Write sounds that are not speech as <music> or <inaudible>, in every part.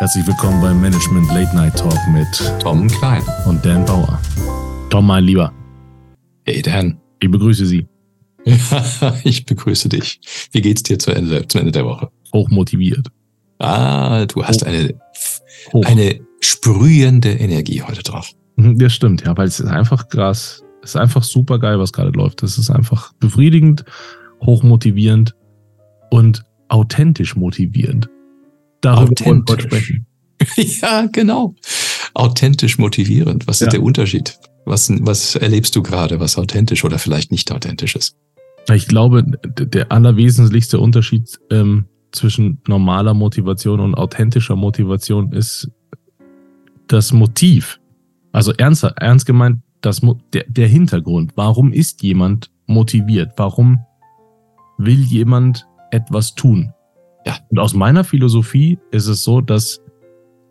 Herzlich willkommen beim Management Late Night Talk mit Tom Klein und Dan Bauer. Tom, mein Lieber. Hey Dan. Ich begrüße Sie. <laughs> ich begrüße dich. Wie geht's dir zu Ende, zum Ende der Woche? Hochmotiviert. Ah, du hast Hoch. eine, Hoch. eine sprühende Energie heute drauf. Mhm, das stimmt, ja, weil es ist einfach krass. Es ist einfach super geil, was gerade läuft. Es ist einfach befriedigend, hochmotivierend und authentisch motivierend. Darüber wir sprechen. <laughs> ja, genau. Authentisch motivierend. Was ist ja. der Unterschied? Was, was erlebst du gerade, was authentisch oder vielleicht nicht authentisch ist? Ich glaube, der allerwesentlichste Unterschied ähm, zwischen normaler Motivation und authentischer Motivation ist das Motiv. Also ernst, ernst gemeint, das, der, der Hintergrund. Warum ist jemand motiviert? Warum will jemand etwas tun? Ja. Und aus meiner Philosophie ist es so, dass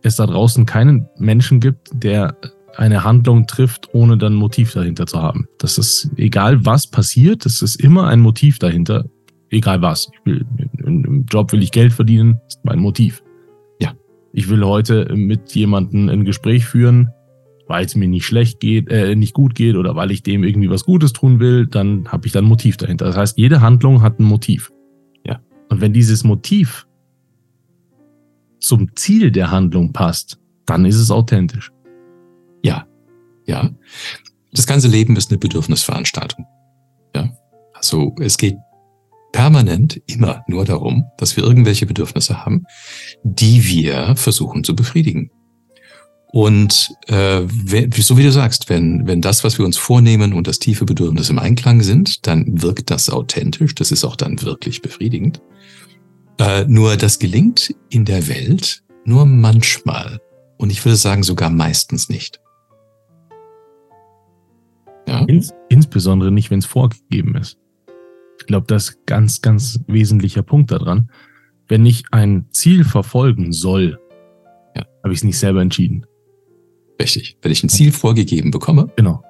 es da draußen keinen Menschen gibt, der eine Handlung trifft, ohne dann ein Motiv dahinter zu haben. Das ist egal, was passiert, es ist immer ein Motiv dahinter. Egal was. Ich will, Im Job will ich Geld verdienen, ist mein Motiv. Ja. Ich will heute mit jemandem ein Gespräch führen, weil es mir nicht schlecht geht, äh, nicht gut geht oder weil ich dem irgendwie was Gutes tun will, dann habe ich dann ein Motiv dahinter. Das heißt, jede Handlung hat ein Motiv. Und wenn dieses Motiv zum Ziel der Handlung passt, dann ist es authentisch. Ja, ja. Das ganze Leben ist eine Bedürfnisveranstaltung. Ja. Also es geht permanent immer nur darum, dass wir irgendwelche Bedürfnisse haben, die wir versuchen zu befriedigen. Und äh, so wie du sagst, wenn, wenn das, was wir uns vornehmen und das tiefe Bedürfnis im Einklang sind, dann wirkt das authentisch, das ist auch dann wirklich befriedigend. Äh, nur das gelingt in der Welt nur manchmal. Und ich würde sagen sogar meistens nicht. Ja? Ins, insbesondere nicht, wenn es vorgegeben ist. Ich glaube, das ist ganz, ganz wesentlicher Punkt daran. Wenn ich ein Ziel verfolgen soll, ja. habe ich es nicht selber entschieden. Richtig. Wenn ich ein Ziel vorgegeben bekomme, genau.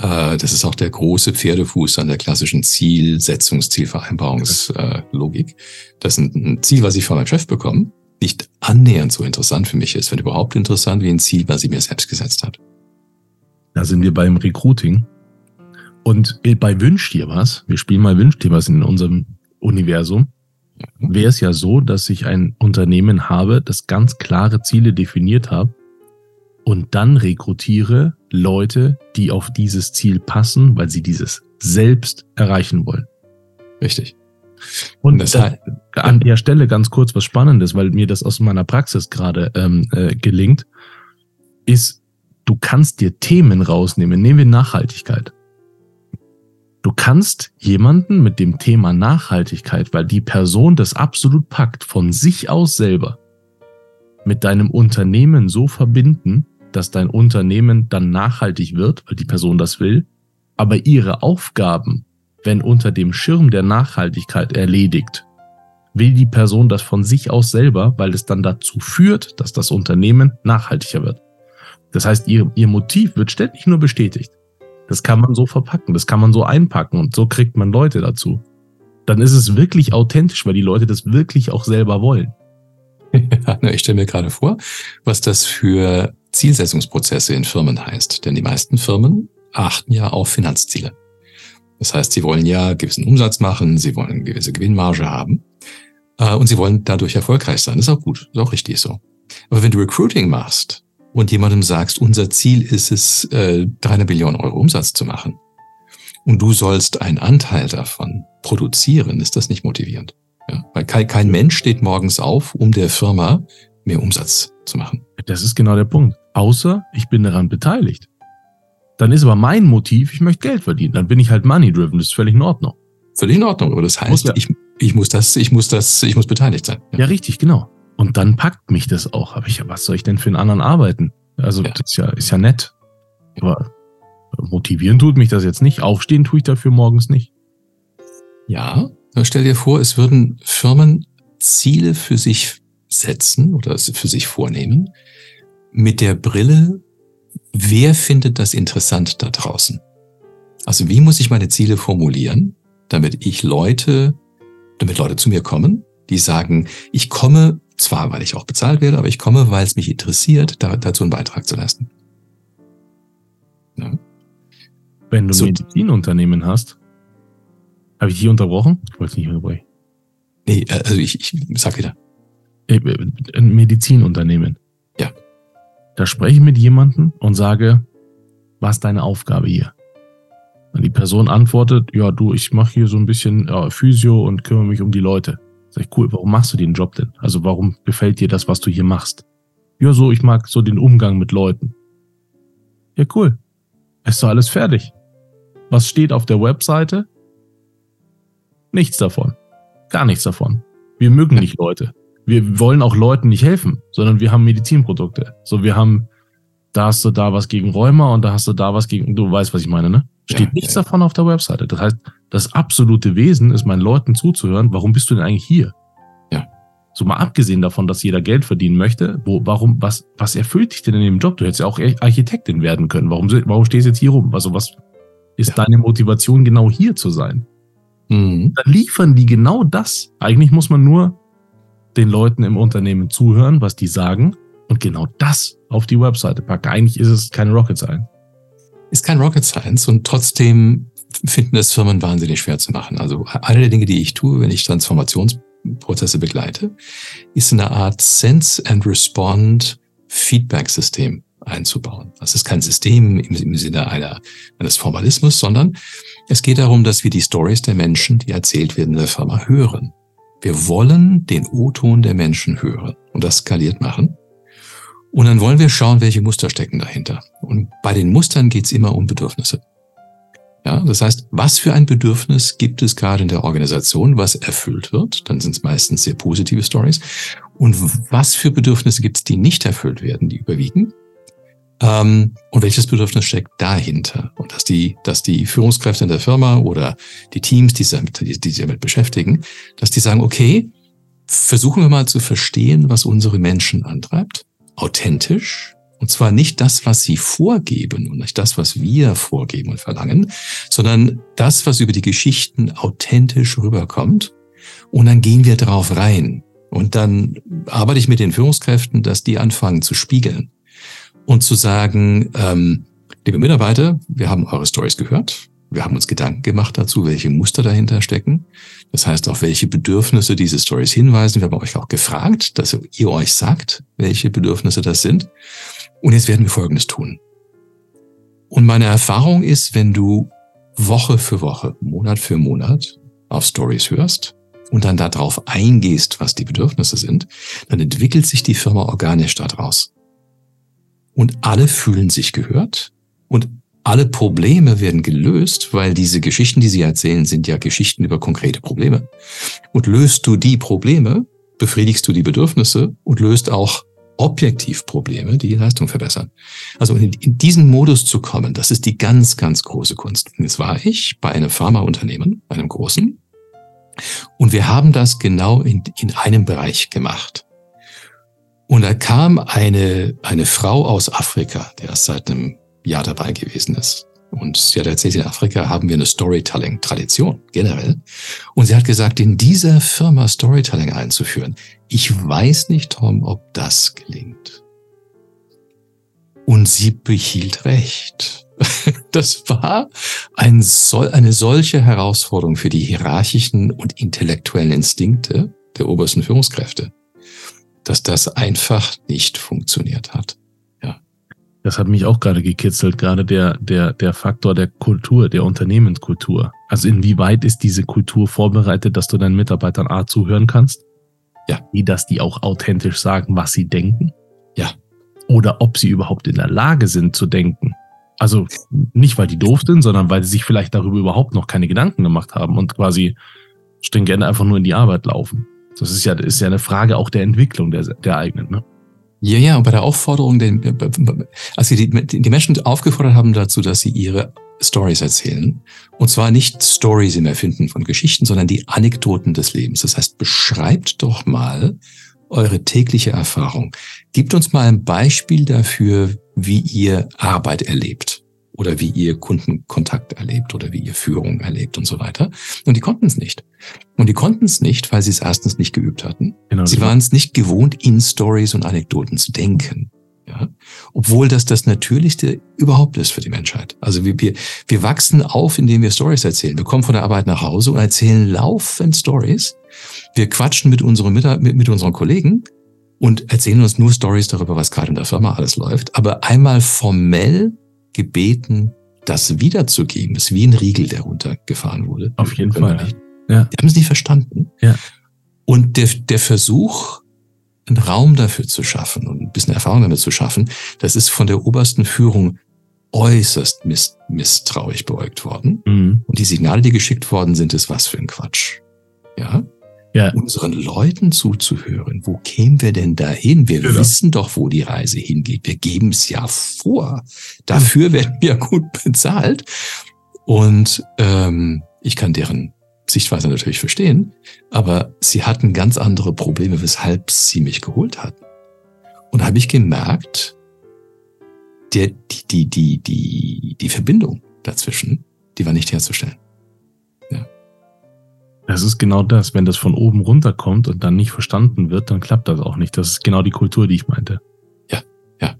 Äh, das ist auch der große Pferdefuß an der klassischen Zielsetzungs-, Zielvereinbarungslogik. Dass ein Ziel, was ich von meinem Chef bekomme, nicht annähernd so interessant für mich ist, wenn überhaupt interessant wie ein Ziel, was sie mir selbst gesetzt hat. Da sind wir beim Recruiting. Und bei Wünsch dir was, wir spielen mal Wünsch dir was in unserem Universum, wäre es ja so, dass ich ein Unternehmen habe, das ganz klare Ziele definiert hat und dann rekrutiere Leute, die auf dieses Ziel passen, weil sie dieses selbst erreichen wollen. Richtig. Und das heißt, an der Stelle ganz kurz was Spannendes, weil mir das aus meiner Praxis gerade ähm, äh, gelingt, ist, du kannst dir Themen rausnehmen. Nehmen wir Nachhaltigkeit. Du kannst jemanden mit dem Thema Nachhaltigkeit, weil die Person das absolut packt, von sich aus selber, mit deinem Unternehmen so verbinden, dass dein Unternehmen dann nachhaltig wird, weil die Person das will, aber ihre Aufgaben, wenn unter dem Schirm der Nachhaltigkeit erledigt, will die Person das von sich aus selber, weil es dann dazu führt, dass das Unternehmen nachhaltiger wird. Das heißt, ihr, ihr Motiv wird ständig nur bestätigt. Das kann man so verpacken, das kann man so einpacken und so kriegt man Leute dazu. Dann ist es wirklich authentisch, weil die Leute das wirklich auch selber wollen. <laughs> ich stelle mir gerade vor, was das für Zielsetzungsprozesse in Firmen heißt. Denn die meisten Firmen achten ja auf Finanzziele. Das heißt, sie wollen ja gewissen Umsatz machen, sie wollen eine gewisse Gewinnmarge haben äh, und sie wollen dadurch erfolgreich sein. Das ist auch gut, ist auch richtig so. Aber wenn du Recruiting machst und jemandem sagst, unser Ziel ist es, äh, 300 Billionen Euro Umsatz zu machen und du sollst einen Anteil davon produzieren, ist das nicht motivierend. Ja? Weil kein, kein Mensch steht morgens auf, um der Firma mehr Umsatz zu machen. Das ist genau der Punkt. Außer ich bin daran beteiligt. Dann ist aber mein Motiv, ich möchte Geld verdienen. Dann bin ich halt money-driven. Das ist völlig in Ordnung. Völlig in Ordnung. Aber das heißt, muss ja. ich, ich muss das, ich muss das, ich muss beteiligt sein. Ja. ja, richtig, genau. Und dann packt mich das auch. Aber ich, was soll ich denn für einen anderen arbeiten? Also, ja. das ist ja, ist ja nett. Aber motivieren tut mich das jetzt nicht. Aufstehen tue ich dafür morgens nicht. Ja, stell dir vor, es würden Firmen Ziele für sich setzen oder für sich vornehmen, mit der Brille, wer findet das interessant da draußen? Also wie muss ich meine Ziele formulieren, damit ich Leute, damit Leute zu mir kommen, die sagen, ich komme zwar, weil ich auch bezahlt werde, aber ich komme, weil es mich interessiert, da, dazu einen Beitrag zu leisten. Ja. Wenn du so, ein Medizinunternehmen hast, habe ich hier unterbrochen? Ich wollte nicht unterbrechen. Nee, äh, also ich, ich sag wieder. Äh, äh, ein Medizinunternehmen. Ja. Da spreche ich mit jemandem und sage, was ist deine Aufgabe hier? Und die Person antwortet, ja, du, ich mache hier so ein bisschen äh, Physio und kümmere mich um die Leute. Sag ich, cool, warum machst du den Job denn? Also warum gefällt dir das, was du hier machst? Ja, so, ich mag so den Umgang mit Leuten. Ja, cool. Ist doch alles fertig. Was steht auf der Webseite? Nichts davon. Gar nichts davon. Wir mögen nicht Leute. Wir wollen auch Leuten nicht helfen, sondern wir haben Medizinprodukte. So, wir haben, da hast du da was gegen Rheuma und da hast du da was gegen, du weißt, was ich meine, ne? Steht ja, nichts ja. davon auf der Webseite. Das heißt, das absolute Wesen ist, meinen Leuten zuzuhören. Warum bist du denn eigentlich hier? Ja. So mal abgesehen davon, dass jeder Geld verdienen möchte, wo, warum, was, was erfüllt dich denn in dem Job? Du hättest ja auch Architektin werden können. Warum, warum stehst du jetzt hier rum? Also was ist ja. deine Motivation, genau hier zu sein? Mhm. Dann liefern die genau das. Eigentlich muss man nur den Leuten im Unternehmen zuhören, was die sagen und genau das auf die Webseite packen. Eigentlich ist es keine Rocket Science ist kein Rocket Science und trotzdem finden es Firmen wahnsinnig schwer zu machen. Also eine der Dinge, die ich tue, wenn ich Transformationsprozesse begleite, ist eine Art Sense and Respond Feedback-System einzubauen. Das ist kein System im, im Sinne einer, eines Formalismus, sondern es geht darum, dass wir die Stories der Menschen, die erzählt werden in der Firma, hören. Wir wollen den O-Ton der Menschen hören und das skaliert machen. Und dann wollen wir schauen, welche Muster stecken dahinter. Und bei den Mustern geht es immer um Bedürfnisse. Ja, das heißt, was für ein Bedürfnis gibt es gerade in der Organisation, was erfüllt wird? Dann sind es meistens sehr positive Stories. Und was für Bedürfnisse gibt es, die nicht erfüllt werden, die überwiegen? Ähm, und welches Bedürfnis steckt dahinter? Und dass die, dass die Führungskräfte in der Firma oder die Teams, die die, die sich damit beschäftigen, dass die sagen, okay, versuchen wir mal zu verstehen, was unsere Menschen antreibt authentisch. Und zwar nicht das, was sie vorgeben und nicht das, was wir vorgeben und verlangen, sondern das, was über die Geschichten authentisch rüberkommt. Und dann gehen wir drauf rein. Und dann arbeite ich mit den Führungskräften, dass die anfangen zu spiegeln und zu sagen, ähm, liebe Mitarbeiter, wir haben eure Stories gehört. Wir haben uns Gedanken gemacht dazu, welche Muster dahinter stecken. Das heißt, auf welche Bedürfnisse diese Stories hinweisen. Wir haben euch auch gefragt, dass ihr euch sagt, welche Bedürfnisse das sind. Und jetzt werden wir Folgendes tun. Und meine Erfahrung ist, wenn du Woche für Woche, Monat für Monat auf Stories hörst und dann darauf eingehst, was die Bedürfnisse sind, dann entwickelt sich die Firma organisch daraus. Und alle fühlen sich gehört und alle Probleme werden gelöst, weil diese Geschichten, die sie erzählen, sind ja Geschichten über konkrete Probleme. Und löst du die Probleme, befriedigst du die Bedürfnisse und löst auch objektiv Probleme, die die Leistung verbessern. Also in, diesen Modus zu kommen, das ist die ganz, ganz große Kunst. Und jetzt war ich bei einem Pharmaunternehmen, einem großen, und wir haben das genau in, in einem Bereich gemacht. Und da kam eine, eine Frau aus Afrika, die erst seit einem Jahr dabei gewesen ist. Und sie hat erzählt, in Afrika haben wir eine Storytelling-Tradition generell. Und sie hat gesagt, in dieser Firma Storytelling einzuführen, ich weiß nicht, Tom, ob das gelingt. Und sie behielt recht. <laughs> Das war ein eine solche Herausforderung für die hierarchischen und intellektuellen Instinkte der obersten Führungskräfte, dass das einfach nicht funktioniert hat. Das hat mich auch gerade gekitzelt, gerade der, der, der Faktor der Kultur, der Unternehmenskultur. Also inwieweit ist diese Kultur vorbereitet, dass du deinen Mitarbeitern A zuhören kannst? Ja. Wie, dass die auch authentisch sagen, was sie denken? Ja. Oder ob sie überhaupt in der Lage sind zu denken. Also nicht, weil die doof sind, sondern weil sie sich vielleicht darüber überhaupt noch keine Gedanken gemacht haben und quasi stringent einfach nur in die Arbeit laufen. Das ist ja, ist ja eine Frage auch der Entwicklung der, der eigenen, ne? Ja, ja, und bei der Aufforderung, den, also die, die Menschen aufgefordert haben dazu, dass sie ihre Stories erzählen. Und zwar nicht Stories im Erfinden von Geschichten, sondern die Anekdoten des Lebens. Das heißt, beschreibt doch mal eure tägliche Erfahrung. Gebt uns mal ein Beispiel dafür, wie ihr Arbeit erlebt oder wie ihr Kundenkontakt erlebt oder wie ihr Führung erlebt und so weiter. Und die konnten es nicht. Und die konnten es nicht, weil sie es erstens nicht geübt hatten. Genau, sie waren es nicht gewohnt, in Stories und Anekdoten zu denken. Ja? Obwohl das das Natürlichste überhaupt ist für die Menschheit. Also wir, wir, wir wachsen auf, indem wir Stories erzählen. Wir kommen von der Arbeit nach Hause und erzählen laufend Stories. Wir quatschen mit unseren, mit, mit unseren Kollegen und erzählen uns nur Stories darüber, was gerade in der Firma alles läuft. Aber einmal formell gebeten, das wiederzugeben, ist wie ein Riegel, der runtergefahren wurde. Auf jeden Fall. Ja. Die haben es nicht verstanden. Ja. Und der, der Versuch, einen Raum dafür zu schaffen und ein bisschen Erfahrung damit zu schaffen, das ist von der obersten Führung äußerst miss misstrauisch beäugt worden. Mhm. Und die Signale, die geschickt worden sind, ist was für ein Quatsch. Ja ja. unseren Leuten zuzuhören. Wo kämen wir denn dahin? Wir genau. wissen doch, wo die Reise hingeht. Wir geben es ja vor. Dafür werden wir gut bezahlt. Und ähm, ich kann deren Sichtweise natürlich verstehen, aber sie hatten ganz andere Probleme, weshalb sie mich geholt hatten. Und habe ich gemerkt, der, die, die, die, die, die Verbindung dazwischen, die war nicht herzustellen. Das ist genau das. Wenn das von oben runterkommt und dann nicht verstanden wird, dann klappt das auch nicht. Das ist genau die Kultur, die ich meinte. Ja, ja.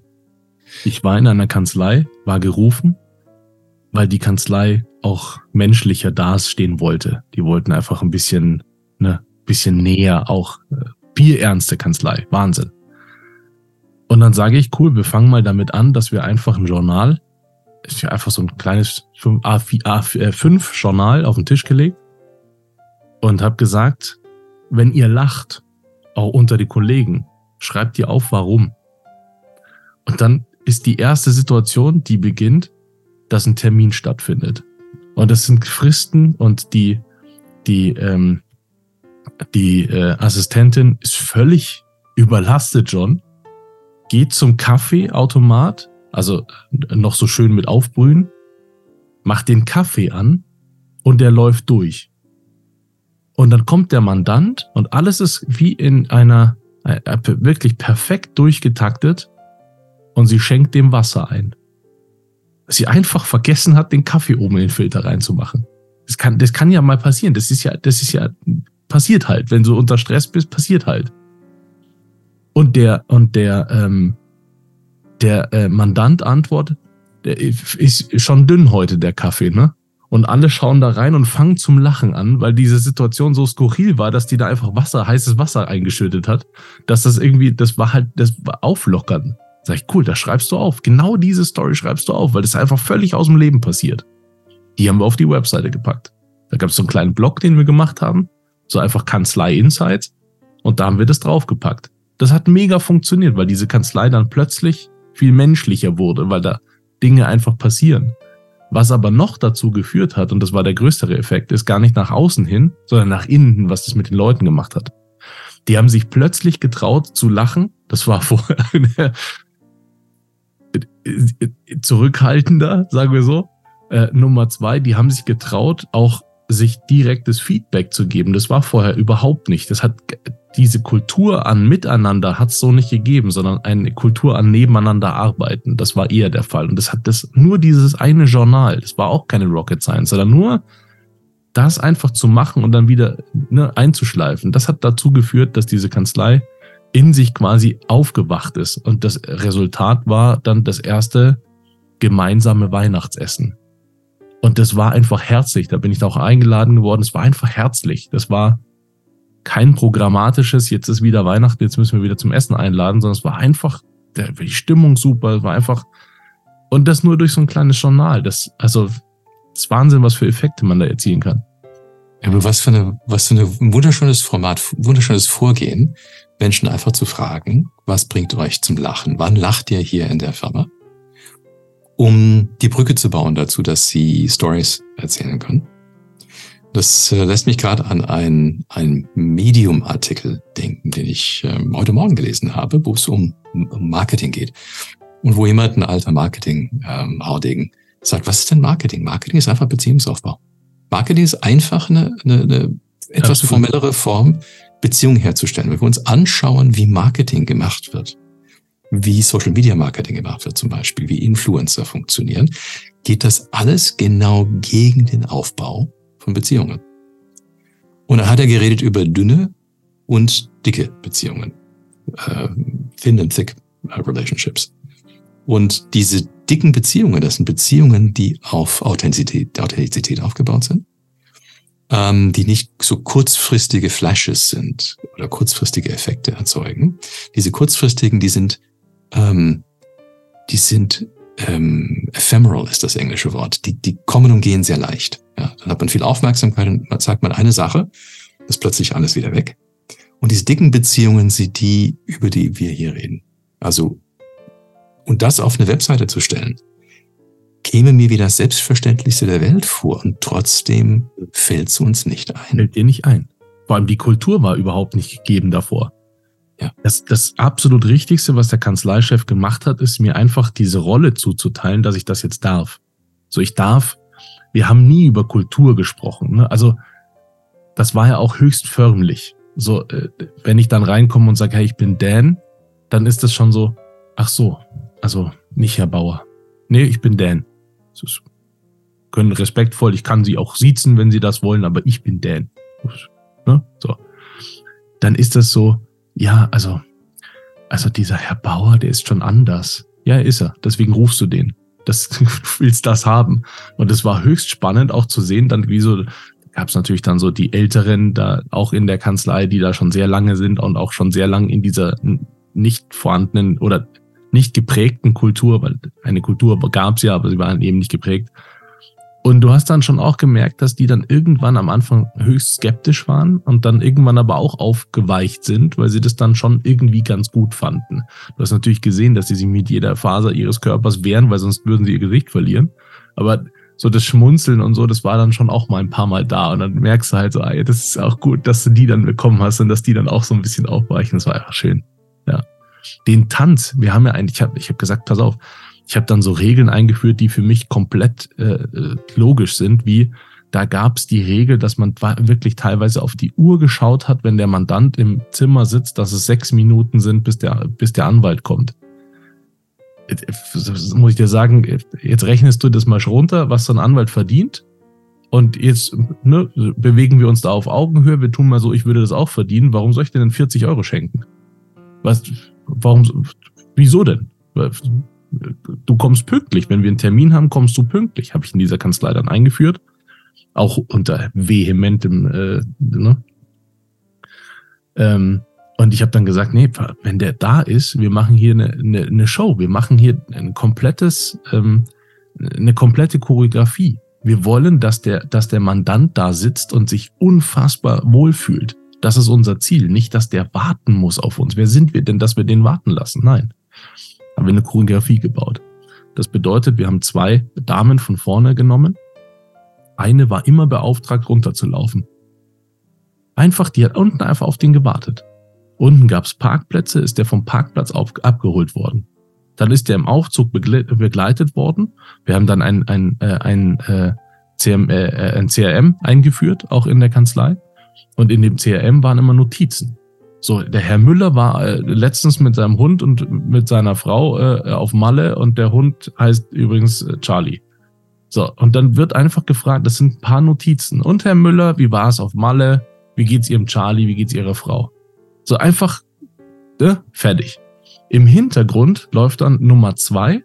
Ich war in einer Kanzlei, war gerufen, weil die Kanzlei auch menschlicher dastehen wollte. Die wollten einfach ein bisschen, ne, bisschen näher, auch äh, bierernste Kanzlei. Wahnsinn. Und dann sage ich, cool, wir fangen mal damit an, dass wir einfach ein Journal, ist ja einfach so ein kleines A5 äh, Journal auf den Tisch gelegt und habe gesagt, wenn ihr lacht, auch unter die Kollegen, schreibt ihr auf, warum. Und dann ist die erste Situation, die beginnt, dass ein Termin stattfindet. Und das sind Fristen und die, die, ähm, die äh, Assistentin ist völlig überlastet, John, geht zum Kaffeeautomat, also noch so schön mit aufbrühen, macht den Kaffee an und der läuft durch. Und dann kommt der Mandant und alles ist wie in einer äh, wirklich perfekt durchgetaktet und sie schenkt dem Wasser ein. Sie einfach vergessen hat, den Kaffee oben in den Filter reinzumachen. Das kann, das kann ja mal passieren. Das ist ja, das ist ja, passiert halt. Wenn du unter Stress bist, passiert halt. Und der, und der, ähm, der äh, Mandant antwortet, der ist schon dünn heute, der Kaffee, ne? Und alle schauen da rein und fangen zum Lachen an, weil diese Situation so skurril war, dass die da einfach Wasser, heißes Wasser eingeschüttet hat, dass das irgendwie, das war halt, das war auflockern. Sag ich, cool, das schreibst du auf. Genau diese Story schreibst du auf, weil das einfach völlig aus dem Leben passiert. Die haben wir auf die Webseite gepackt. Da gab es so einen kleinen Blog, den wir gemacht haben, so einfach Kanzlei Insights. Und da haben wir das draufgepackt. Das hat mega funktioniert, weil diese Kanzlei dann plötzlich viel menschlicher wurde, weil da Dinge einfach passieren. Was aber noch dazu geführt hat, und das war der größere Effekt, ist gar nicht nach außen hin, sondern nach innen, was das mit den Leuten gemacht hat. Die haben sich plötzlich getraut zu lachen. Das war <laughs> vorher zurückhaltender, sagen wir so. Äh, Nummer zwei, die haben sich getraut, auch sich direktes Feedback zu geben. Das war vorher überhaupt nicht. Das hat diese Kultur an Miteinander hat es so nicht gegeben, sondern eine Kultur an Nebeneinander arbeiten. Das war eher der Fall. Und das hat das nur dieses eine Journal. Das war auch keine Rocket Science, sondern nur das einfach zu machen und dann wieder ne, einzuschleifen. Das hat dazu geführt, dass diese Kanzlei in sich quasi aufgewacht ist. Und das Resultat war dann das erste gemeinsame Weihnachtsessen. Und das war einfach herzlich. Da bin ich da auch eingeladen geworden. Es war einfach herzlich. Das war kein programmatisches, jetzt ist wieder Weihnachten, jetzt müssen wir wieder zum Essen einladen, sondern es war einfach, die Stimmung super, es war einfach, und das nur durch so ein kleines Journal. Das, also, das ist Wahnsinn, was für Effekte man da erzielen kann. Ja, aber was für eine, was für ein wunderschönes Format, wunderschönes Vorgehen, Menschen einfach zu fragen, was bringt euch zum Lachen? Wann lacht ihr hier in der Firma? Um die Brücke zu bauen dazu, dass sie Stories erzählen können. Das äh, lässt mich gerade an einen, einen Medium-Artikel denken, den ich ähm, heute Morgen gelesen habe, wo es um, um Marketing geht. Und wo jemand, ein alter Marketing-Haudegen, ähm, sagt, was ist denn Marketing? Marketing ist einfach Beziehungsaufbau. Marketing ist einfach eine, eine, eine etwas formellere Form, Beziehungen herzustellen. Wenn wir uns anschauen, wie Marketing gemacht wird, wie Social Media Marketing gemacht wird zum Beispiel, wie Influencer funktionieren, geht das alles genau gegen den Aufbau von Beziehungen. Und dann hat er geredet über dünne und dicke Beziehungen. Äh, thin and thick äh, relationships. Und diese dicken Beziehungen, das sind Beziehungen, die auf Authentizität, Authentizität aufgebaut sind, ähm, die nicht so kurzfristige Flashes sind oder kurzfristige Effekte erzeugen. Diese kurzfristigen, die sind, ähm, die sind ähm, ephemeral ist das englische Wort. Die, die kommen und gehen sehr leicht. Ja, dann hat man viel Aufmerksamkeit und man sagt man eine Sache, ist plötzlich alles wieder weg. Und diese dicken Beziehungen sind die, über die wir hier reden. Also, und das auf eine Webseite zu stellen, käme mir wie das Selbstverständlichste der Welt vor und trotzdem fällt es uns nicht ein. Fällt dir nicht ein. Vor allem die Kultur war überhaupt nicht gegeben davor. Ja. Das, das absolut Richtigste, was der Kanzleichef gemacht hat, ist mir einfach diese Rolle zuzuteilen, dass ich das jetzt darf. So, ich darf, wir haben nie über Kultur gesprochen. Ne? Also, das war ja auch höchst förmlich. So, äh, wenn ich dann reinkomme und sage, hey, ich bin Dan, dann ist das schon so, ach so, also nicht Herr Bauer. Nee, ich bin Dan. Ist, können respektvoll, ich kann sie auch siezen, wenn sie das wollen, aber ich bin Dan. Ne? So. Dann ist das so, ja, also, also dieser Herr Bauer, der ist schon anders. Ja, ist er. Deswegen rufst du den. Das, <laughs> du willst das haben. Und es war höchst spannend auch zu sehen, dann wie so, gab es natürlich dann so die Älteren da auch in der Kanzlei, die da schon sehr lange sind und auch schon sehr lang in dieser nicht vorhandenen oder nicht geprägten Kultur, weil eine Kultur gab es ja, aber sie waren eben nicht geprägt, und du hast dann schon auch gemerkt, dass die dann irgendwann am Anfang höchst skeptisch waren und dann irgendwann aber auch aufgeweicht sind, weil sie das dann schon irgendwie ganz gut fanden. Du hast natürlich gesehen, dass sie sich mit jeder Faser ihres Körpers wehren, weil sonst würden sie ihr Gesicht verlieren. Aber so das Schmunzeln und so, das war dann schon auch mal ein paar Mal da. Und dann merkst du halt so, ey, das ist auch gut, dass du die dann bekommen hast und dass die dann auch so ein bisschen aufweichen. Das war einfach schön. Ja. Den Tanz, wir haben ja eigentlich, ich habe ich hab gesagt, pass auf, ich habe dann so Regeln eingeführt, die für mich komplett äh, logisch sind, wie da gab es die Regel, dass man wirklich teilweise auf die Uhr geschaut hat, wenn der Mandant im Zimmer sitzt, dass es sechs Minuten sind, bis der, bis der Anwalt kommt. Jetzt muss ich dir sagen, jetzt rechnest du das mal runter, was so ein Anwalt verdient. Und jetzt ne, bewegen wir uns da auf Augenhöhe. Wir tun mal so, ich würde das auch verdienen. Warum soll ich denn 40 Euro schenken? Was, warum, wieso denn? Du kommst pünktlich. Wenn wir einen Termin haben, kommst du pünktlich. Habe ich in dieser Kanzlei dann eingeführt. Auch unter vehementem, äh, ne? Ähm, und ich habe dann gesagt, nee, wenn der da ist, wir machen hier eine, eine, eine Show, wir machen hier ein komplettes, ähm, eine komplette Choreografie. Wir wollen, dass der, dass der Mandant da sitzt und sich unfassbar wohlfühlt. Das ist unser Ziel. Nicht, dass der warten muss auf uns. Wer sind wir denn, dass wir den warten lassen? Nein haben wir eine Choreografie gebaut. Das bedeutet, wir haben zwei Damen von vorne genommen. Eine war immer beauftragt, runterzulaufen. Einfach, die hat unten einfach auf den gewartet. Unten gab's Parkplätze, ist der vom Parkplatz auf, abgeholt worden. Dann ist der im Aufzug begleitet worden. Wir haben dann ein, ein, äh, ein, äh, CM, äh, ein CRM eingeführt, auch in der Kanzlei. Und in dem CRM waren immer Notizen. So, der Herr Müller war äh, letztens mit seinem Hund und mit seiner Frau äh, auf Malle und der Hund heißt übrigens äh, Charlie. So, und dann wird einfach gefragt, das sind ein paar Notizen. Und Herr Müller, wie war es auf Malle? Wie geht's Ihrem Charlie? Wie geht's Ihrer Frau? So einfach, ne, fertig. Im Hintergrund läuft dann Nummer zwei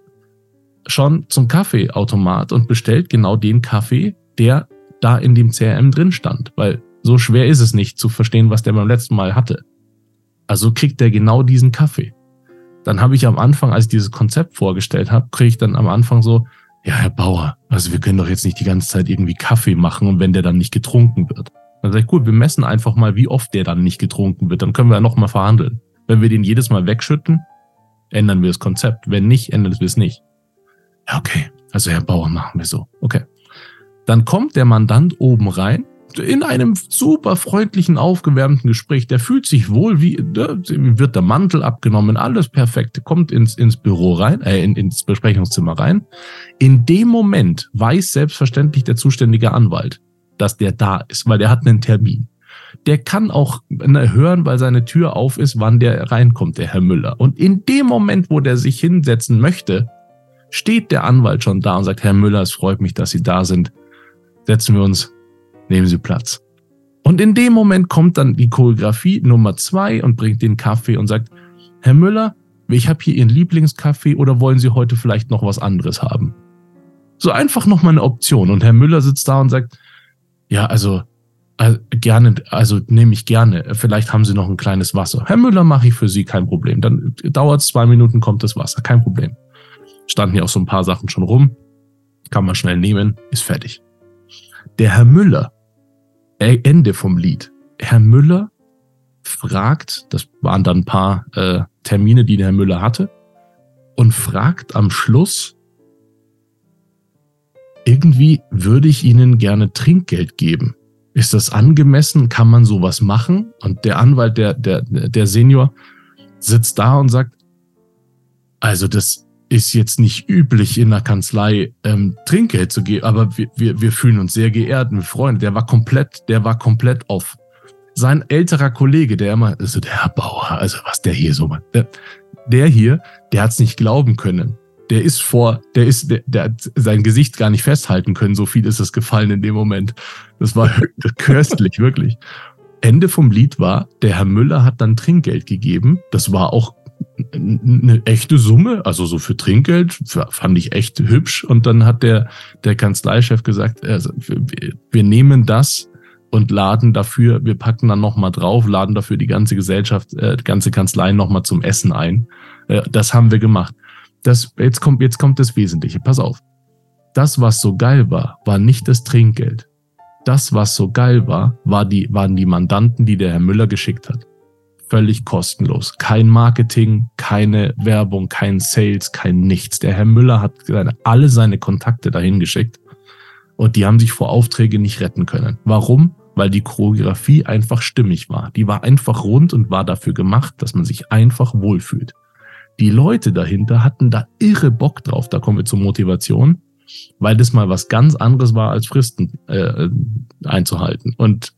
schon zum Kaffeeautomat und bestellt genau den Kaffee, der da in dem CRM drin stand. Weil so schwer ist es nicht zu verstehen, was der beim letzten Mal hatte. Also kriegt der genau diesen Kaffee. Dann habe ich am Anfang, als ich dieses Konzept vorgestellt habe, kriege ich dann am Anfang so, ja, Herr Bauer, also wir können doch jetzt nicht die ganze Zeit irgendwie Kaffee machen und wenn der dann nicht getrunken wird. Dann sage ich, gut, wir messen einfach mal, wie oft der dann nicht getrunken wird. Dann können wir ja nochmal verhandeln. Wenn wir den jedes Mal wegschütten, ändern wir das Konzept. Wenn nicht, ändern wir es nicht. Ja, okay. Also Herr Bauer, machen wir so. Okay. Dann kommt der Mandant oben rein in einem super freundlichen, aufgewärmten Gespräch. Der fühlt sich wohl, wie ne, wird der Mantel abgenommen, alles perfekt, kommt ins, ins Büro rein, äh, in, ins Besprechungszimmer rein. In dem Moment weiß selbstverständlich der zuständige Anwalt, dass der da ist, weil der hat einen Termin. der kann auch ne, hören, weil seine Tür auf ist, wann der reinkommt, der Herr Müller. Und in dem Moment, wo der sich hinsetzen möchte, steht der Anwalt schon da und sagt, Herr Müller, es freut mich, dass Sie da sind. Setzen wir uns, nehmen Sie Platz. Und in dem Moment kommt dann die Choreografie Nummer zwei und bringt den Kaffee und sagt, Herr Müller, ich habe hier Ihren Lieblingskaffee oder wollen Sie heute vielleicht noch was anderes haben? So einfach nochmal eine Option. Und Herr Müller sitzt da und sagt, ja, also, also gerne, also nehme ich gerne. Vielleicht haben Sie noch ein kleines Wasser. Herr Müller, mache ich für Sie kein Problem. Dann dauert es zwei Minuten, kommt das Wasser, kein Problem. Standen hier auch so ein paar Sachen schon rum. Kann man schnell nehmen, ist fertig. Der Herr Müller, Ende vom Lied. Herr Müller fragt, das waren dann ein paar äh, Termine, die der Herr Müller hatte, und fragt am Schluss, irgendwie würde ich Ihnen gerne Trinkgeld geben. Ist das angemessen? Kann man sowas machen? Und der Anwalt, der, der, der Senior, sitzt da und sagt, also das ist jetzt nicht üblich in der Kanzlei ähm, Trinkgeld zu geben, aber wir, wir, wir fühlen uns sehr geehrt und Freunde. Der war komplett, der war komplett off. Sein älterer Kollege, der immer, also der Herr Bauer, also was der hier so macht, der, der hier, der hat es nicht glauben können. Der ist vor, der ist, der, der hat sein Gesicht gar nicht festhalten können, so viel ist es gefallen in dem Moment. Das war <laughs> köstlich, wirklich. Ende vom Lied war, der Herr Müller hat dann Trinkgeld gegeben. Das war auch eine echte Summe, also so für Trinkgeld, fand ich echt hübsch. Und dann hat der, der Kanzleichef gesagt, also wir, wir nehmen das und laden dafür, wir packen dann nochmal drauf, laden dafür die ganze Gesellschaft, äh, die ganze Kanzlei nochmal zum Essen ein. Äh, das haben wir gemacht. Das, jetzt kommt, jetzt kommt das Wesentliche. Pass auf. Das, was so geil war, war nicht das Trinkgeld. Das, was so geil war, war die, waren die Mandanten, die der Herr Müller geschickt hat völlig kostenlos. Kein Marketing, keine Werbung, kein Sales, kein nichts. Der Herr Müller hat alle seine Kontakte dahin geschickt und die haben sich vor Aufträge nicht retten können. Warum? Weil die Choreografie einfach stimmig war. Die war einfach rund und war dafür gemacht, dass man sich einfach wohlfühlt. Die Leute dahinter hatten da irre Bock drauf. Da kommen wir zur Motivation, weil das mal was ganz anderes war, als Fristen äh, einzuhalten. Und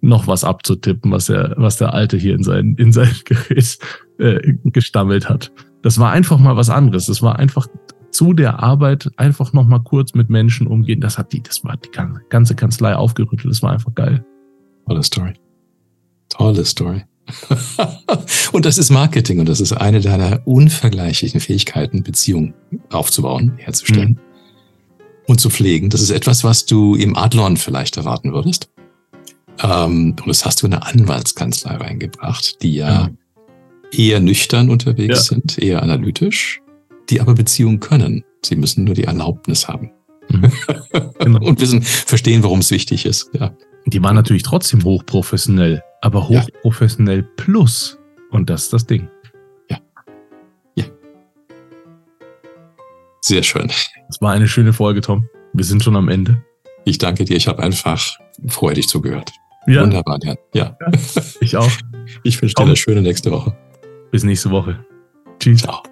noch was abzutippen, was der, was der Alte hier in sein, in sein <laughs> Gerät äh, gestammelt hat. Das war einfach mal was anderes. Das war einfach zu der Arbeit einfach noch mal kurz mit Menschen umgehen. Das hat die, das war die ganze Kanzlei aufgerüttelt. Das war einfach geil. Tolle Story. Tolle Story. <laughs> und das ist Marketing und das ist eine deiner unvergleichlichen Fähigkeiten, Beziehungen aufzubauen, herzustellen mhm. und zu pflegen. Das ist etwas, was du im Adlon vielleicht erwarten würdest. Ähm, und das hast du in eine Anwaltskanzlei reingebracht, die ja, ja. eher nüchtern unterwegs ja. sind, eher analytisch, die aber Beziehungen können. Sie müssen nur die Erlaubnis haben. Mhm. <laughs> Genau. und wissen, verstehen, warum es wichtig ist. Ja. Die waren natürlich trotzdem hochprofessionell, aber hochprofessionell ja. plus. Und das ist das Ding. Ja. Ja. Sehr schön. Das war eine schöne Folge, Tom. Wir sind schon am Ende. Ich danke dir. Ich habe einfach freudig zugehört. Ja. Wunderbar, ja. ja. Ich auch. <laughs> Ich wünsche dir eine schöne nächste Woche. Bis nächste Woche. Tschüss. Ciao.